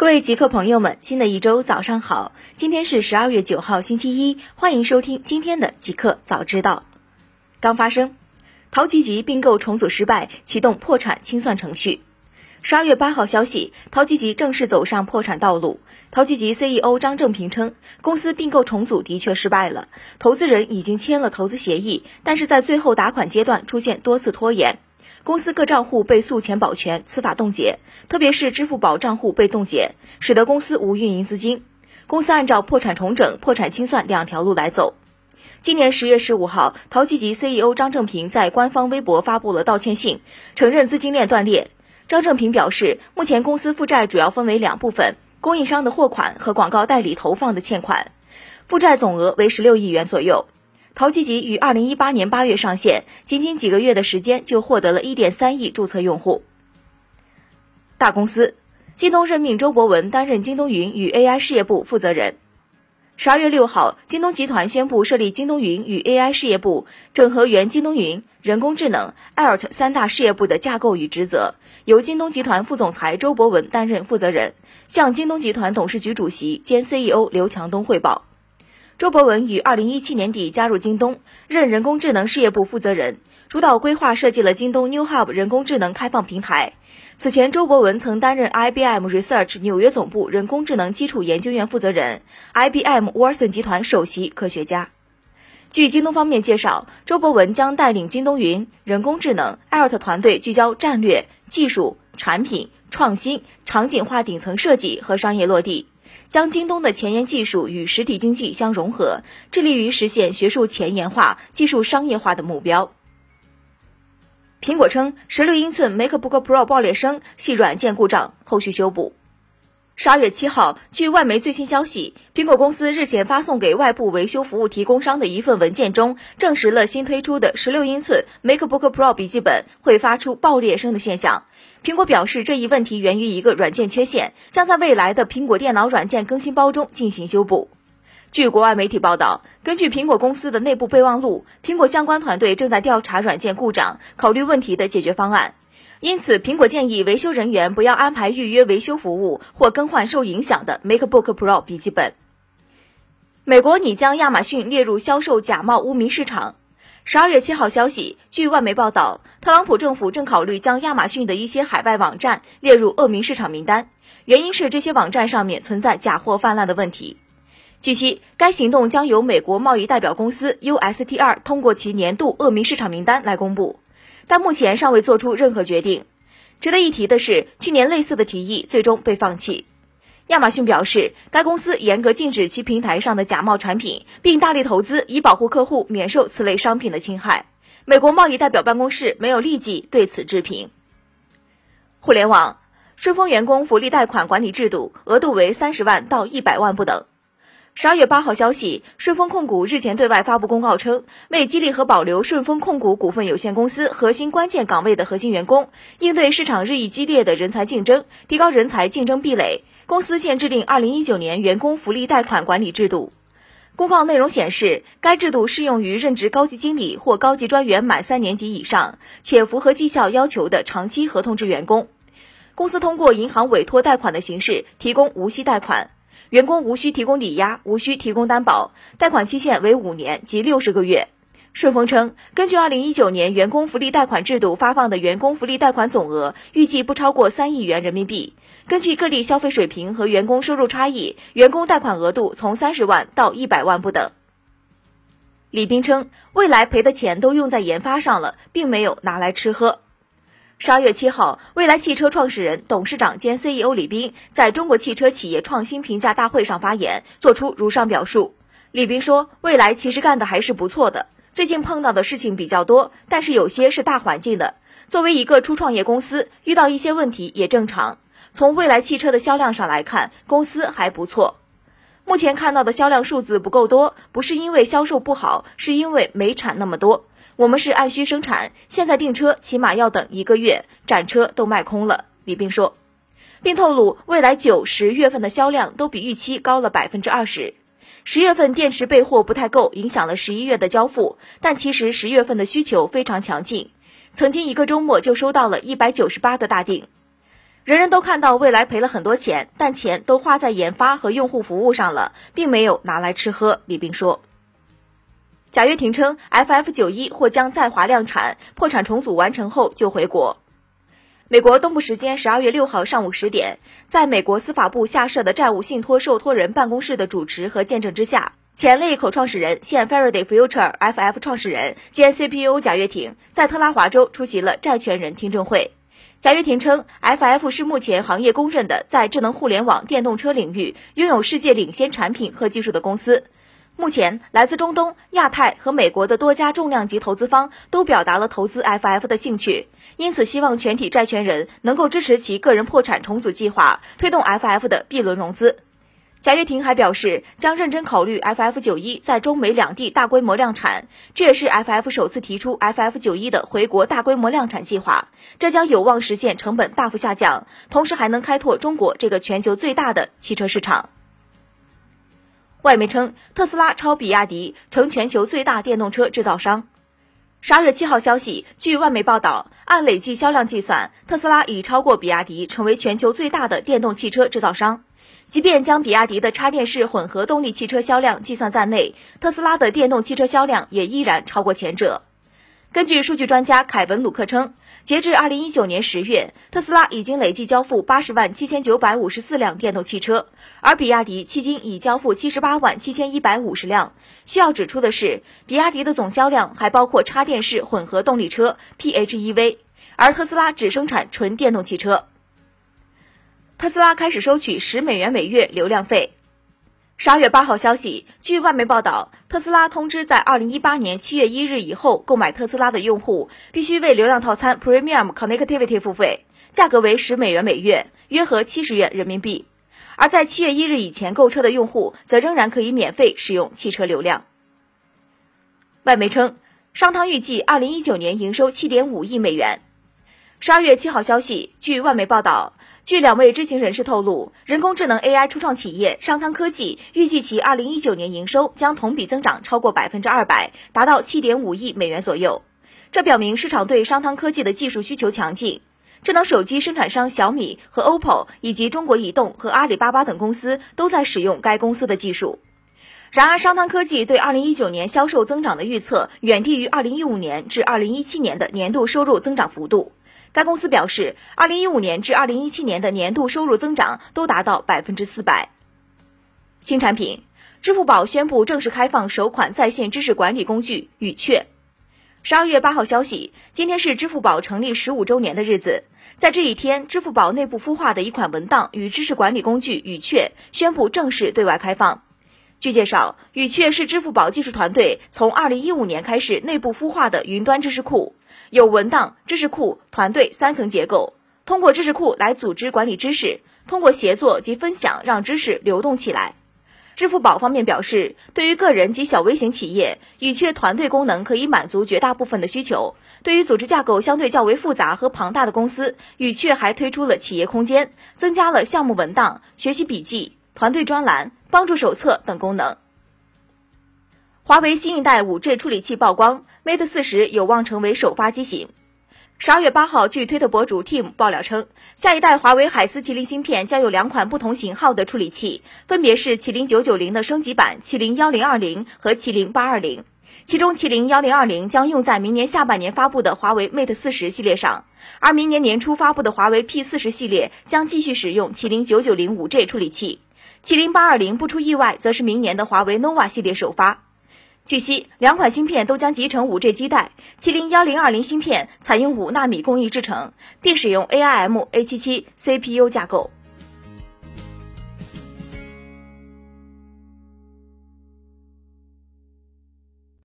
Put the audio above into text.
各位极客朋友们，新的一周早上好！今天是十二月九号，星期一，欢迎收听今天的极客早知道。刚发生，淘吉吉并购重组失败，启动破产清算程序。十二月八号消息，淘吉吉正式走上破产道路。淘吉吉 CEO 张正平称，公司并购重组的确失败了，投资人已经签了投资协议，但是在最后打款阶段出现多次拖延。公司各账户被诉前保全、司法冻结，特别是支付宝账户被冻结，使得公司无运营资金。公司按照破产重整、破产清算两条路来走。今年十月十五号，淘吉吉 CEO 张正平在官方微博发布了道歉信，承认资金链断裂。张正平表示，目前公司负债主要分为两部分：供应商的货款和广告代理投放的欠款，负债总额为十六亿元左右。淘吉吉于二零一八年八月上线，仅仅几个月的时间就获得了一点三亿注册用户。大公司，京东任命周博文担任京东云与 AI 事业部负责人。十二月六号，京东集团宣布设立京东云与 AI 事业部，整合原京东云、人工智能、ALT 三大事业部的架构与职责，由京东集团副总裁周博文担任负责人，向京东集团董事局主席兼 CEO 刘强东汇报。周博文于二零一七年底加入京东，任人工智能事业部负责人，主导规划设计了京东 New Hub 人工智能开放平台。此前，周博文曾担任 IBM Research 纽约总部人工智能基础研究院负责人，IBM Watson 集团首席科学家。据京东方面介绍，周博文将带领京东云、人工智能、ALT 团队，聚焦战略、技术、产品创新、场景化顶层设计和商业落地。将京东的前沿技术与实体经济相融合，致力于实现学术前沿化、技术商业化的目标。苹果称，十六英寸 MacBook Pro 爆裂声系软件故障，后续修补。十二月七号，据外媒最新消息，苹果公司日前发送给外部维修服务提供商的一份文件中，证实了新推出的十六英寸 MacBook Pro 笔记本会发出爆裂声的现象。苹果表示，这一问题源于一个软件缺陷，将在未来的苹果电脑软件更新包中进行修补。据国外媒体报道，根据苹果公司的内部备忘录，苹果相关团队正在调查软件故障，考虑问题的解决方案。因此，苹果建议维修人员不要安排预约维修服务或更换受影响的 MacBook Pro 笔记本。美国拟将亚马逊列入销售假冒污名市场。十二月七号消息，据外媒报道，特朗普政府正考虑将亚马逊的一些海外网站列入恶名市场名单，原因是这些网站上面存在假货泛滥的问题。据悉，该行动将由美国贸易代表公司 USTR 通过其年度恶名市场名单来公布，但目前尚未做出任何决定。值得一提的是，去年类似的提议最终被放弃。亚马逊表示，该公司严格禁止其平台上的假冒产品，并大力投资以保护客户免受此类商品的侵害。美国贸易代表办公室没有立即对此置评。互联网，顺丰员工福利贷款管理制度额度为三十万到一百万不等。十二月八号消息，顺丰控股日前对外发布公告称，为激励和保留顺丰控股股份有限公司核心关键岗位的核心员工，应对市场日益激烈的人才竞争，提高人才竞争壁垒。公司现制定二零一九年员工福利贷款管理制度。公告内容显示，该制度适用于任职高级经理或高级专员满三年及以上，且符合绩效要求的长期合同制员工。公司通过银行委托贷款的形式提供无息贷款，员工无需提供抵押，无需提供担保，贷款期限为五年及六十个月。顺丰称，根据二零一九年员工福利贷款制度发放的员工福利贷款总额，预计不超过三亿元人民币。根据各地消费水平和员工收入差异，员工贷款额度从三十万到一百万不等。李斌称，未来赔的钱都用在研发上了，并没有拿来吃喝。十二月七号，未来汽车创始人、董事长兼 CEO 李斌在中国汽车企业创新评价大会上发言，作出如上表述。李斌说，未来其实干的还是不错的。最近碰到的事情比较多，但是有些是大环境的。作为一个初创业公司，遇到一些问题也正常。从未来汽车的销量上来看，公司还不错。目前看到的销量数字不够多，不是因为销售不好，是因为没产那么多。我们是按需生产，现在订车起码要等一个月，展车都卖空了。李斌说，并透露未来九十月份的销量都比预期高了百分之二十。十月份电池备货不太够，影响了十一月的交付。但其实十月份的需求非常强劲，曾经一个周末就收到了一百九十八个大订。人人都看到未来赔了很多钱，但钱都花在研发和用户服务上了，并没有拿来吃喝。李斌说。贾跃亭称，FF 九一或将在华量产，破产重组完成后就回国。美国东部时间十二月六号上午十点，在美国司法部下设的债务信托受托人办公室的主持和见证之下，前 l 口创始人、现 Faraday Future FF 创始人兼 CPO 贾跃亭在特拉华州出席了债权人听证会。贾跃亭称，FF 是目前行业公认的在智能互联网电动车领域拥有世界领先产品和技术的公司。目前，来自中东、亚太和美国的多家重量级投资方都表达了投资 FF 的兴趣，因此希望全体债权人能够支持其个人破产重组计划，推动 FF 的 B 轮融资。贾跃亭还表示，将认真考虑 FF 九一在中美两地大规模量产，这也是 FF 首次提出 FF 九一的回国大规模量产计划，这将有望实现成本大幅下降，同时还能开拓中国这个全球最大的汽车市场。外媒称，特斯拉超比亚迪成全球最大电动车制造商。十二月七号消息，据外媒报道，按累计销量计算，特斯拉已超过比亚迪，成为全球最大的电动汽车制造商。即便将比亚迪的插电式混合动力汽车销量计算在内，特斯拉的电动汽车销量也依然超过前者。根据数据专家凯文·鲁克称，截至二零一九年十月，特斯拉已经累计交付八十万七千九百五十四辆电动汽车，而比亚迪迄今已交付七十八万七千一百五十辆。需要指出的是，比亚迪的总销量还包括插电式混合动力车 （PHEV），而特斯拉只生产纯电动汽车。特斯拉开始收取十美元每月流量费。十二月八号消息，据外媒报道，特斯拉通知在二零一八年七月一日以后购买特斯拉的用户，必须为流量套餐 Premium Connectivity 付费，价格为十美元每月，约合七十元人民币。而在七月一日以前购车的用户，则仍然可以免费使用汽车流量。外媒称，商汤预计二零一九年营收七点五亿美元。十二月七号消息，据外媒报道。据两位知情人士透露，人工智能 AI 初创企业商汤科技预计其2019年营收将同比增长超过百分之二百，达到7.5亿美元左右。这表明市场对商汤科技的技术需求强劲。智能手机生产商小米和 OPPO 以及中国移动和阿里巴巴等公司都在使用该公司的技术。然而，商汤科技对2019年销售增长的预测远低于2015年至2017年的年度收入增长幅度。该公司表示，二零一五年至二零一七年的年度收入增长都达到百分之四百。新产品，支付宝宣布正式开放首款在线知识管理工具语雀。十二月八号消息，今天是支付宝成立十五周年的日子，在这一天，支付宝内部孵化的一款文档与知识管理工具语雀宣布正式对外开放。据介绍，语雀是支付宝技术团队从二零一五年开始内部孵化的云端知识库。有文档、知识库、团队三层结构，通过知识库来组织管理知识，通过协作及分享让知识流动起来。支付宝方面表示，对于个人及小微型企业，语雀团队功能可以满足绝大部分的需求；对于组织架构相对较为复杂和庞大的公司，语雀还推出了企业空间，增加了项目文档、学习笔记、团队专栏、帮助手册等功能。华为新一代 5G 处理器曝光，Mate 四十有望成为首发机型。十二月八号，据推特博主 Tim 爆料称，下一代华为海思麒麟芯片将有两款不同型号的处理器，分别是麒麟九九零的升级版麒麟幺零二零和麒麟八二零。其中，麒麟幺零二零将用在明年下半年发布的华为 Mate 四十系列上，而明年年初发布的华为 P 四十系列将继续使用麒麟九九零 5G 处理器。麒麟八二零不出意外，则是明年的华为 nova 系列首发。据悉，两款芯片都将集成 5G 基带，麒麟幺零二零芯片采用五纳米工艺制成，并使用 ARM A77 CPU 架构。